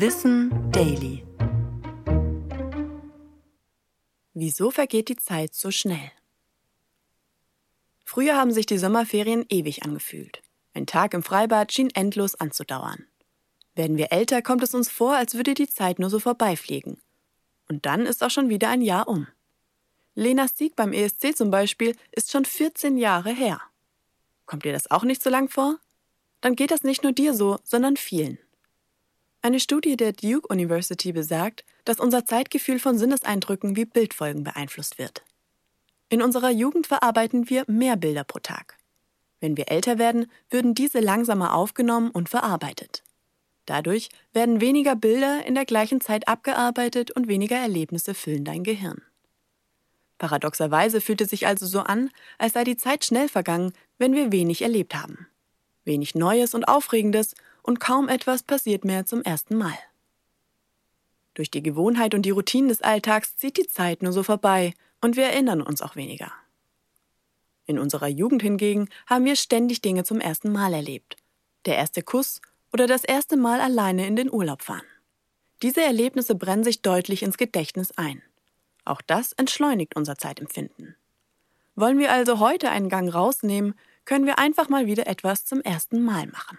Wissen Daily. Wieso vergeht die Zeit so schnell? Früher haben sich die Sommerferien ewig angefühlt. Ein Tag im Freibad schien endlos anzudauern. Werden wir älter, kommt es uns vor, als würde die Zeit nur so vorbeifliegen. Und dann ist auch schon wieder ein Jahr um. Lenas Sieg beim ESC zum Beispiel ist schon 14 Jahre her. Kommt dir das auch nicht so lang vor? Dann geht das nicht nur dir so, sondern vielen. Eine Studie der Duke University besagt, dass unser Zeitgefühl von Sinneseindrücken wie Bildfolgen beeinflusst wird. In unserer Jugend verarbeiten wir mehr Bilder pro Tag. Wenn wir älter werden, würden diese langsamer aufgenommen und verarbeitet. Dadurch werden weniger Bilder in der gleichen Zeit abgearbeitet und weniger Erlebnisse füllen dein Gehirn. Paradoxerweise fühlt es sich also so an, als sei die Zeit schnell vergangen, wenn wir wenig erlebt haben. Wenig Neues und Aufregendes und kaum etwas passiert mehr zum ersten Mal. Durch die Gewohnheit und die Routinen des Alltags zieht die Zeit nur so vorbei und wir erinnern uns auch weniger. In unserer Jugend hingegen haben wir ständig Dinge zum ersten Mal erlebt. Der erste Kuss oder das erste Mal alleine in den Urlaub fahren. Diese Erlebnisse brennen sich deutlich ins Gedächtnis ein. Auch das entschleunigt unser Zeitempfinden. Wollen wir also heute einen Gang rausnehmen, können wir einfach mal wieder etwas zum ersten Mal machen.